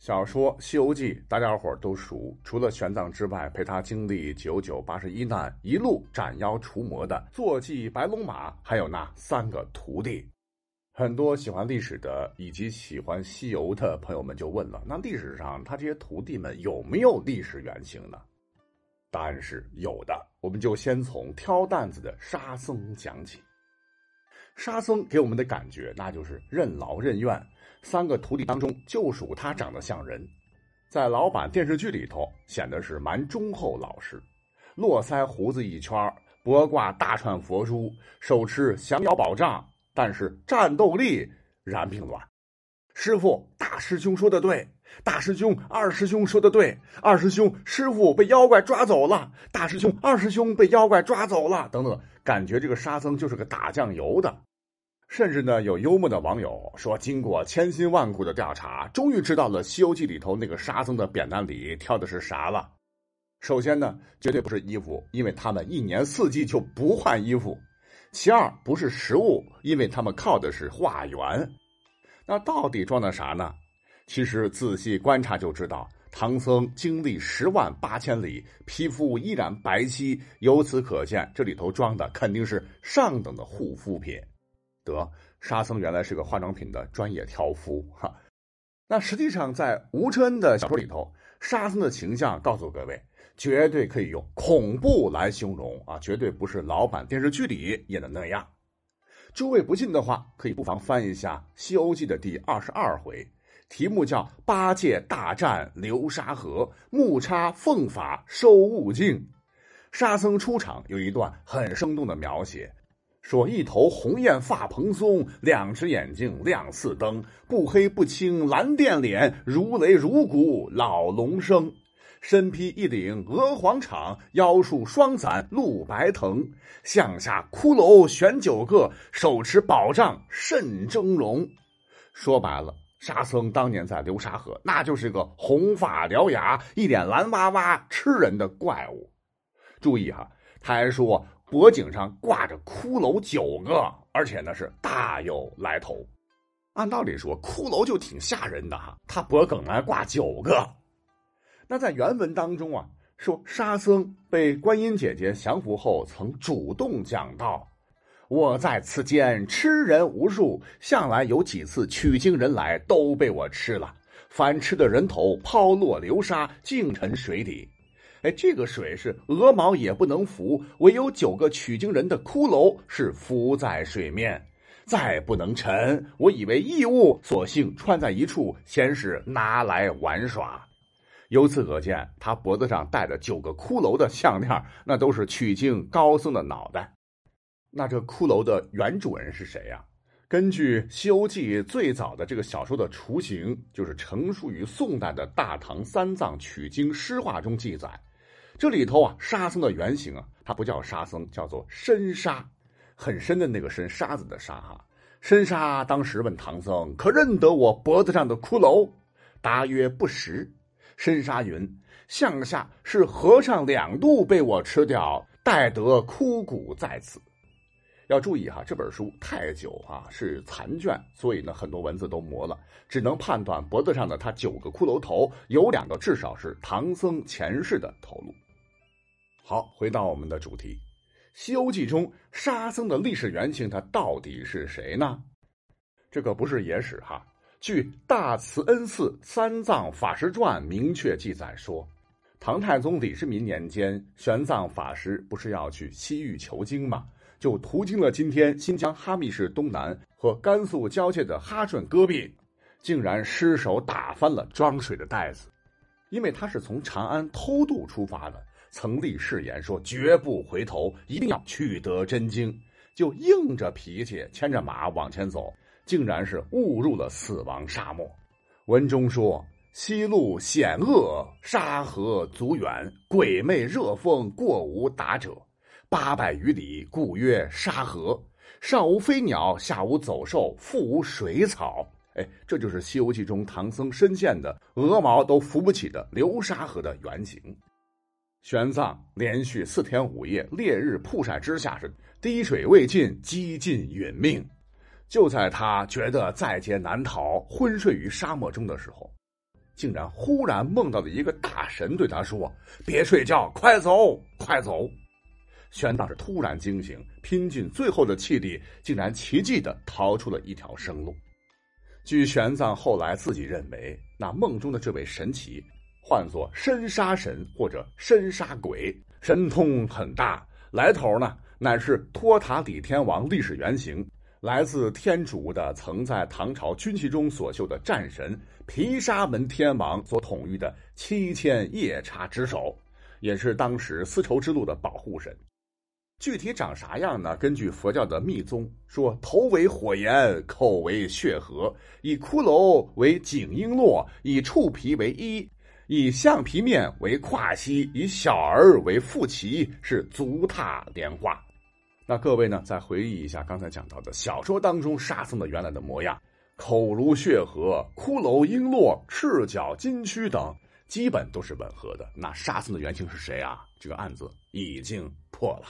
小说《西游记》，大家伙都熟。除了玄奘之外，陪他经历九九八十一难，一路斩妖除魔的坐骑白龙马，还有那三个徒弟。很多喜欢历史的以及喜欢西游的朋友们就问了：那历史上他这些徒弟们有没有历史原型呢？答案是有的。我们就先从挑担子的沙僧讲起。沙僧给我们的感觉，那就是任劳任怨。三个徒弟当中，就属他长得像人，在老版电视剧里头显得是蛮忠厚老实，络腮胡子一圈，脖挂大串佛珠，手持降妖宝杖，但是战斗力然并卵。师傅，大师兄说的对，大师兄，二师兄说的对，二师兄，师傅被妖怪抓走了，大师兄，二师兄被妖怪抓走了，等等，感觉这个沙僧就是个打酱油的。甚至呢，有幽默的网友说，经过千辛万苦的调查，终于知道了《西游记》里头那个沙僧的扁担里挑的是啥了。首先呢，绝对不是衣服，因为他们一年四季就不换衣服；其二，不是食物，因为他们靠的是化缘。那到底装的啥呢？其实仔细观察就知道，唐僧经历十万八千里，皮肤依然白皙，由此可见，这里头装的肯定是上等的护肤品。得，沙僧原来是个化妆品的专业挑夫哈。那实际上，在吴承恩的小说里头，沙僧的形象告诉各位，绝对可以用恐怖来形容啊，绝对不是老版电视剧里演的那样。诸位不信的话，可以不妨翻一下《西游记》的第二十二回，题目叫“八戒大战流沙河，木叉凤法收悟净”。沙僧出场有一段很生动的描写。说一头红艳发蓬松，两只眼睛亮似灯，不黑不青蓝靛脸，如雷如鼓老龙生。身披一顶鹅黄氅，腰束双伞露白藤，项下骷髅悬九个，手持宝杖甚峥嵘。说白了，沙僧当年在流沙河，那就是个红发獠牙、一脸蓝哇哇吃人的怪物。注意哈，他还说。脖颈上挂着骷髅九个，而且呢是大有来头。按道理说，骷髅就挺吓人的哈，他脖梗还挂九个。那在原文当中啊，说沙僧被观音姐姐降服后，曾主动讲道：“我在此间吃人无数，向来有几次取经人来，都被我吃了。凡吃的人头抛落流沙，尽沉水底。”哎，这个水是鹅毛也不能浮，唯有九个取经人的骷髅是浮在水面，再不能沉。我以为异物，索性串在一处，先是拿来玩耍。由此可见，他脖子上戴的九个骷髅的项链，那都是取经高僧的脑袋。那这骷髅的原主人是谁呀？根据《西游记》最早的这个小说的雏形，就是成书于宋代的《大唐三藏取经诗话》中记载。这里头啊，沙僧的原型啊，他不叫沙僧，叫做深沙，很深的那个深，沙子的沙哈。深沙当时问唐僧：“可认得我脖子上的骷髅？”答曰：“不识。”深沙云：“向下是和尚两度被我吃掉，待得枯骨在此。”要注意哈，这本书太久啊，是残卷，所以呢，很多文字都磨了，只能判断脖子上的他九个骷髅头有两个，至少是唐僧前世的头颅。好，回到我们的主题，《西游记》中沙僧的历史原型，他到底是谁呢？这个不是野史哈。据《大慈恩寺三藏法师传》明确记载说，唐太宗李世民年间，玄奘法师不是要去西域求经吗？就途经了今天新疆哈密市东南和甘肃交界的哈顺戈壁，竟然失手打翻了装水的袋子，因为他是从长安偷渡出发的。曾立誓言说绝不回头，一定要取得真经，就硬着脾气牵着马往前走，竟然是误入了死亡沙漠。文中说：“西路险恶，沙河阻远，鬼魅热风，过无达者。八百余里，故曰沙河。上无飞鸟，下无走兽，腹无水草。”哎，这就是《西游记》中唐僧身陷的鹅毛都扶不起的流沙河的原型。玄奘连续四天五夜烈日曝晒之下是滴水未进，几近殒命。就在他觉得在劫难逃，昏睡于沙漠中的时候，竟然忽然梦到了一个大神，对他说：“别睡觉，快走，快走！”玄奘是突然惊醒，拼尽最后的气力，竟然奇迹的逃出了一条生路。据玄奘后来自己认为，那梦中的这位神奇，唤作深沙神或者深沙鬼，神通很大，来头呢乃是托塔李天王历史原型。来自天竺的，曾在唐朝军旗中所绣的战神毗沙门天王所统御的七千夜叉之首，也是当时丝绸之路的保护神。具体长啥样呢？根据佛教的密宗说，头为火焰，口为血河，以骷髅为颈璎珞，以触皮为衣，以橡皮面为胯膝，以小儿为腹脐，是足踏莲花。那各位呢，再回忆一下刚才讲到的小说当中沙僧的原来的模样，口如血河，骷髅璎珞，赤脚金躯等，基本都是吻合的。那沙僧的原型是谁啊？这个案子已经破了。